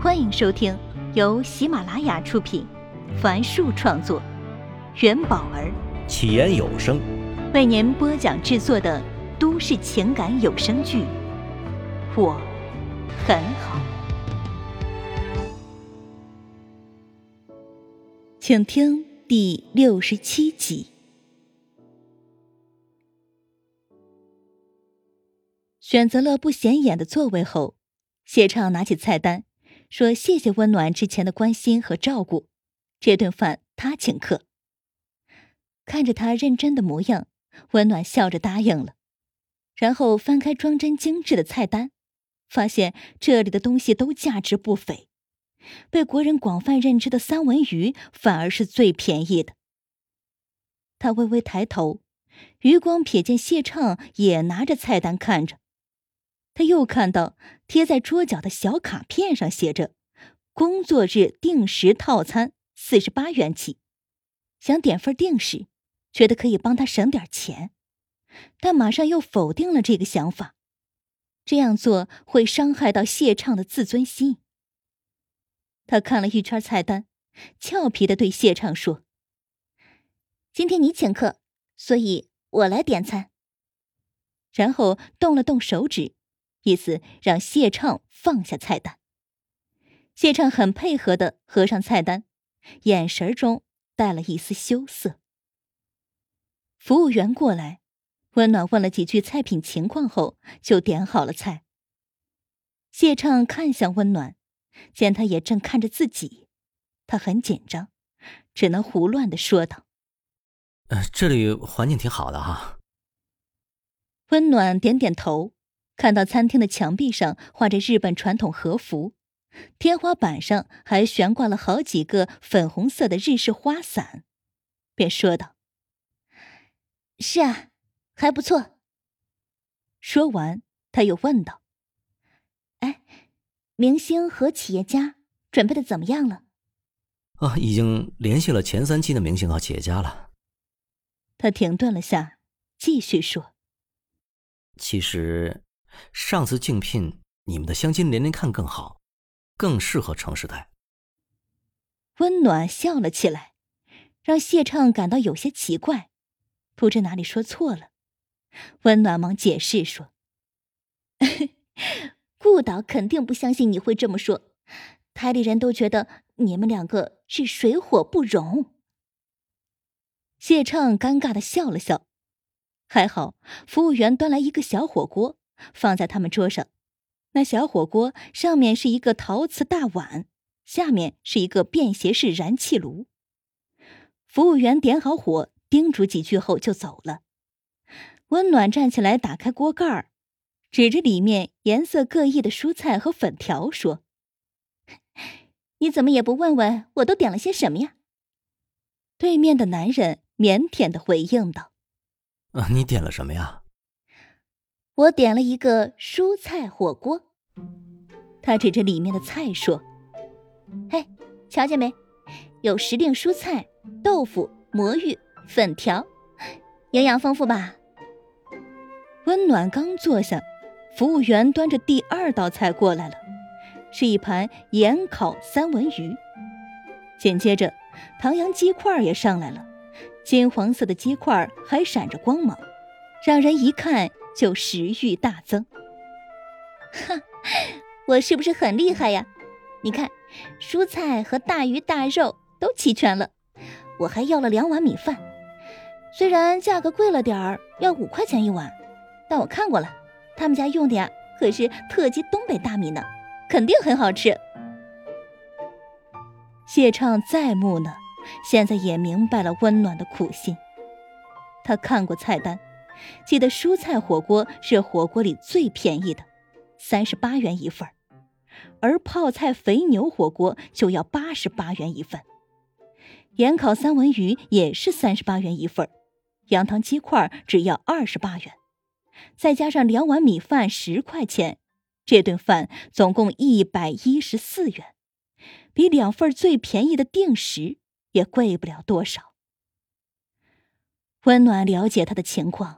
欢迎收听由喜马拉雅出品，凡树创作，元宝儿起言有声为您播讲制作的都市情感有声剧《我很好》，请听第六十七集。选择了不显眼的座位后，谢畅拿起菜单。说谢谢温暖之前的关心和照顾，这顿饭他请客。看着他认真的模样，温暖笑着答应了，然后翻开装帧精致的菜单，发现这里的东西都价值不菲，被国人广泛认知的三文鱼反而是最便宜的。他微微抬头，余光瞥见谢畅也拿着菜单看着。他又看到贴在桌角的小卡片上写着“工作日定时套餐四十八元起”，想点份定时，觉得可以帮他省点钱，但马上又否定了这个想法，这样做会伤害到谢畅的自尊心。他看了一圈菜单，俏皮的对谢畅说：“今天你请客，所以我来点餐。”然后动了动手指。意思让谢畅放下菜单。谢畅很配合的合上菜单，眼神中带了一丝羞涩。服务员过来，温暖问了几句菜品情况后，就点好了菜。谢畅看向温暖，见他也正看着自己，他很紧张，只能胡乱的说道：“呃，这里环境挺好的哈。”温暖点点头。看到餐厅的墙壁上画着日本传统和服，天花板上还悬挂了好几个粉红色的日式花伞，便说道：“是啊，还不错。”说完，他又问道：“哎，明星和企业家准备的怎么样了？”“啊，已经联系了前三期的明星和企业家了。”他停顿了下，继续说：“其实……”上次竞聘，你们的相亲连连看更好，更适合城市台。温暖笑了起来，让谢畅感到有些奇怪，不知哪里说错了。温暖忙解释说：“ 顾导肯定不相信你会这么说，台里人都觉得你们两个是水火不容。”谢畅尴尬的笑了笑，还好服务员端来一个小火锅。放在他们桌上，那小火锅上面是一个陶瓷大碗，下面是一个便携式燃气炉。服务员点好火，叮嘱几句后就走了。温暖站起来，打开锅盖儿，指着里面颜色各异的蔬菜和粉条说：“你怎么也不问问我都点了些什么呀？”对面的男人腼腆的回应道：“啊，你点了什么呀？”我点了一个蔬菜火锅，他指着里面的菜说：“嘿，瞧见没？有时令蔬菜、豆腐、魔芋、粉条，营养丰富吧？”温暖刚坐下，服务员端着第二道菜过来了，是一盘盐烤三文鱼。紧接着，唐扬鸡块也上来了，金黄色的鸡块还闪着光芒，让人一看。就食欲大增。哈，我是不是很厉害呀？你看，蔬菜和大鱼大肉都齐全了，我还要了两碗米饭。虽然价格贵了点儿，要五块钱一碗，但我看过了，他们家用的呀可是特级东北大米呢，肯定很好吃。谢畅再木讷，现在也明白了温暖的苦心。他看过菜单。记得蔬菜火锅是火锅里最便宜的，三十八元一份而泡菜肥牛火锅就要八十八元一份，盐烤三文鱼也是三十八元一份羊汤鸡块只要二十八元，再加上两碗米饭十块钱，这顿饭总共一百一十四元，比两份最便宜的定时也贵不了多少。温暖了解他的情况。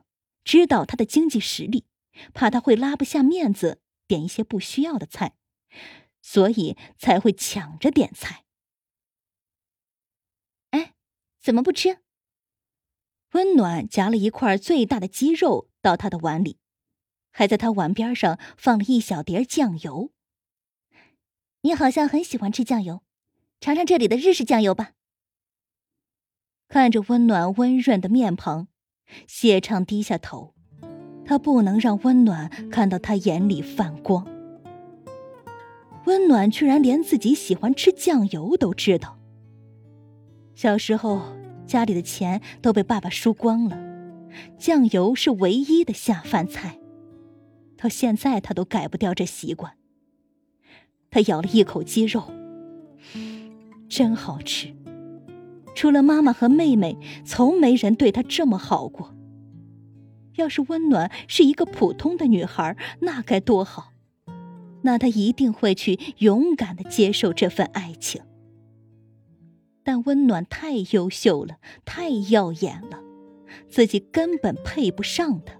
知道他的经济实力，怕他会拉不下面子点一些不需要的菜，所以才会抢着点菜。哎，怎么不吃？温暖夹了一块最大的鸡肉到他的碗里，还在他碗边上放了一小碟酱油。你好像很喜欢吃酱油，尝尝这里的日式酱油吧。看着温暖温润的面庞，谢畅低下头，他不能让温暖看到他眼里泛光。温暖居然连自己喜欢吃酱油都知道。小时候家里的钱都被爸爸输光了，酱油是唯一的下饭菜，到现在他都改不掉这习惯。他咬了一口鸡肉，真好吃。除了妈妈和妹妹，从没人对她这么好过。要是温暖是一个普通的女孩，那该多好！那她一定会去勇敢的接受这份爱情。但温暖太优秀了，太耀眼了，自己根本配不上她。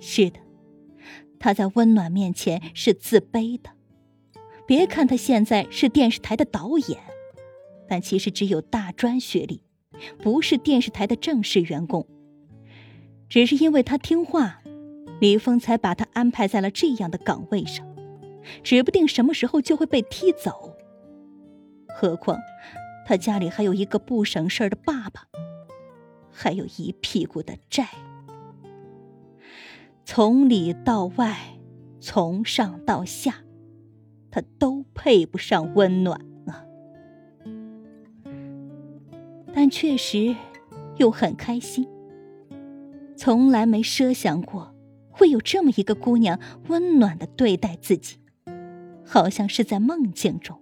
是的。他在温暖面前是自卑的。别看他现在是电视台的导演，但其实只有大专学历，不是电视台的正式员工。只是因为他听话，李峰才把他安排在了这样的岗位上，指不定什么时候就会被踢走。何况他家里还有一个不省事儿的爸爸，还有一屁股的债。从里到外，从上到下，他都配不上温暖但确实又很开心，从来没设想过会有这么一个姑娘温暖的对待自己，好像是在梦境中，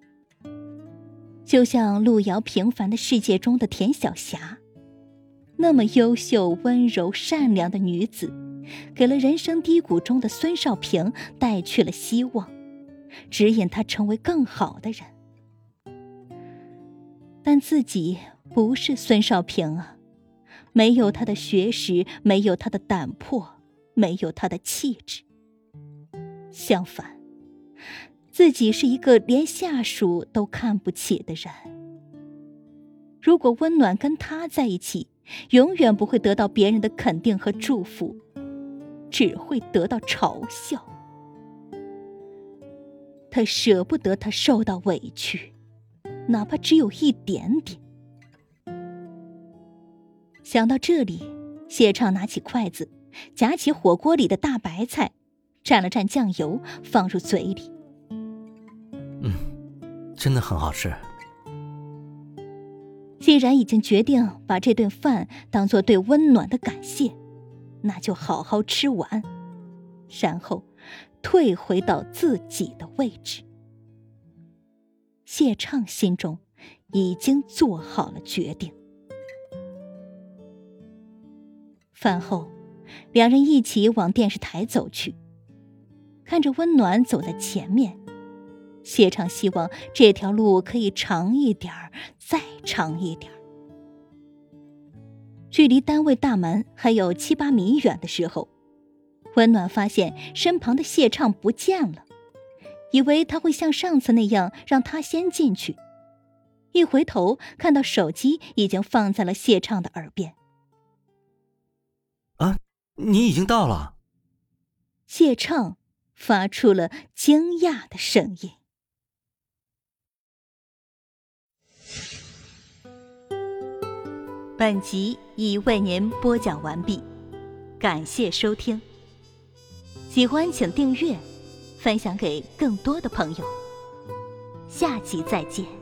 就像路遥平凡的世界中的田晓霞，那么优秀、温柔、善良的女子。给了人生低谷中的孙少平带去了希望，指引他成为更好的人。但自己不是孙少平啊，没有他的学识，没有他的胆魄，没有他的气质。相反，自己是一个连下属都看不起的人。如果温暖跟他在一起，永远不会得到别人的肯定和祝福。只会得到嘲笑。他舍不得他受到委屈，哪怕只有一点点。想到这里，谢畅拿起筷子，夹起火锅里的大白菜，蘸了蘸酱油，放入嘴里。嗯，真的很好吃。既然已经决定把这顿饭当做对温暖的感谢。那就好好吃完，然后退回到自己的位置。谢畅心中已经做好了决定。饭后，两人一起往电视台走去，看着温暖走在前面，谢畅希望这条路可以长一点儿，再长一点儿。距离单位大门还有七八米远的时候，温暖发现身旁的谢畅不见了，以为他会像上次那样让他先进去。一回头，看到手机已经放在了谢畅的耳边。你已经到了！谢畅发出了惊讶的声音。本集已为您播讲完毕，感谢收听。喜欢请订阅，分享给更多的朋友。下集再见。